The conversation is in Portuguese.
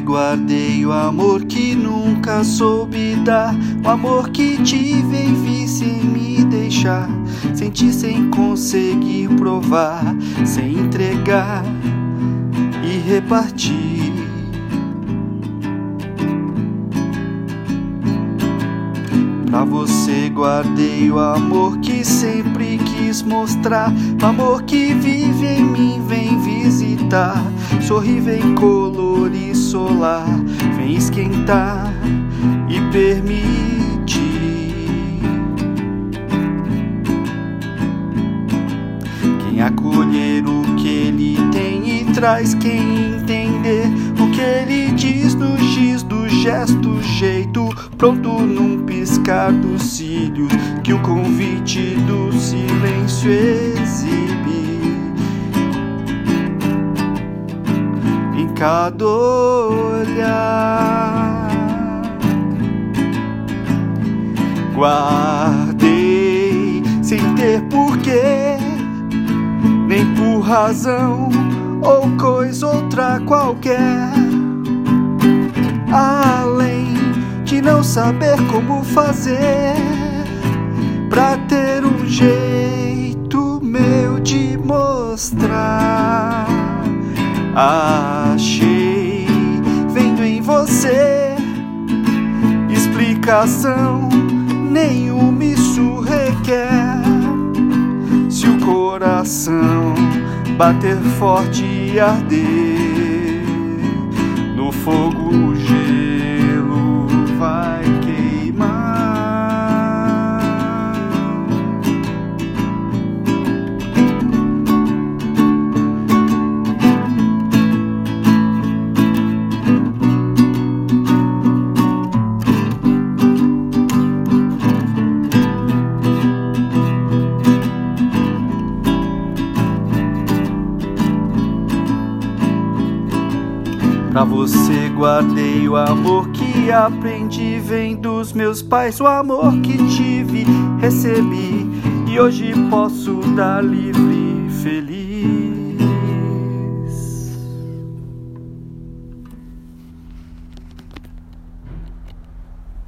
guardei o amor que nunca soube dar, o amor que tive e vi sem me deixar, senti sem conseguir provar, sem entregar e repartir. Pra você guardei o amor que sempre quis mostrar, o amor que vive em mim, vem visitar, sorri, vem colorir vem esquentar e permitir. Quem acolher o que ele tem e traz, quem entender o que ele diz no giz do gesto, jeito, pronto num piscar dos cílios, que o convite do silêncio exibe. Cada olhar, guardei sem ter porquê, nem por razão ou coisa outra qualquer. Além de não saber como fazer Achei vendo em você explicação nenhuma isso requer. Se o coração bater forte e arder Pra você guardei o amor que aprendi vem dos meus pais, o amor que tive, recebi e hoje posso dar livre, feliz.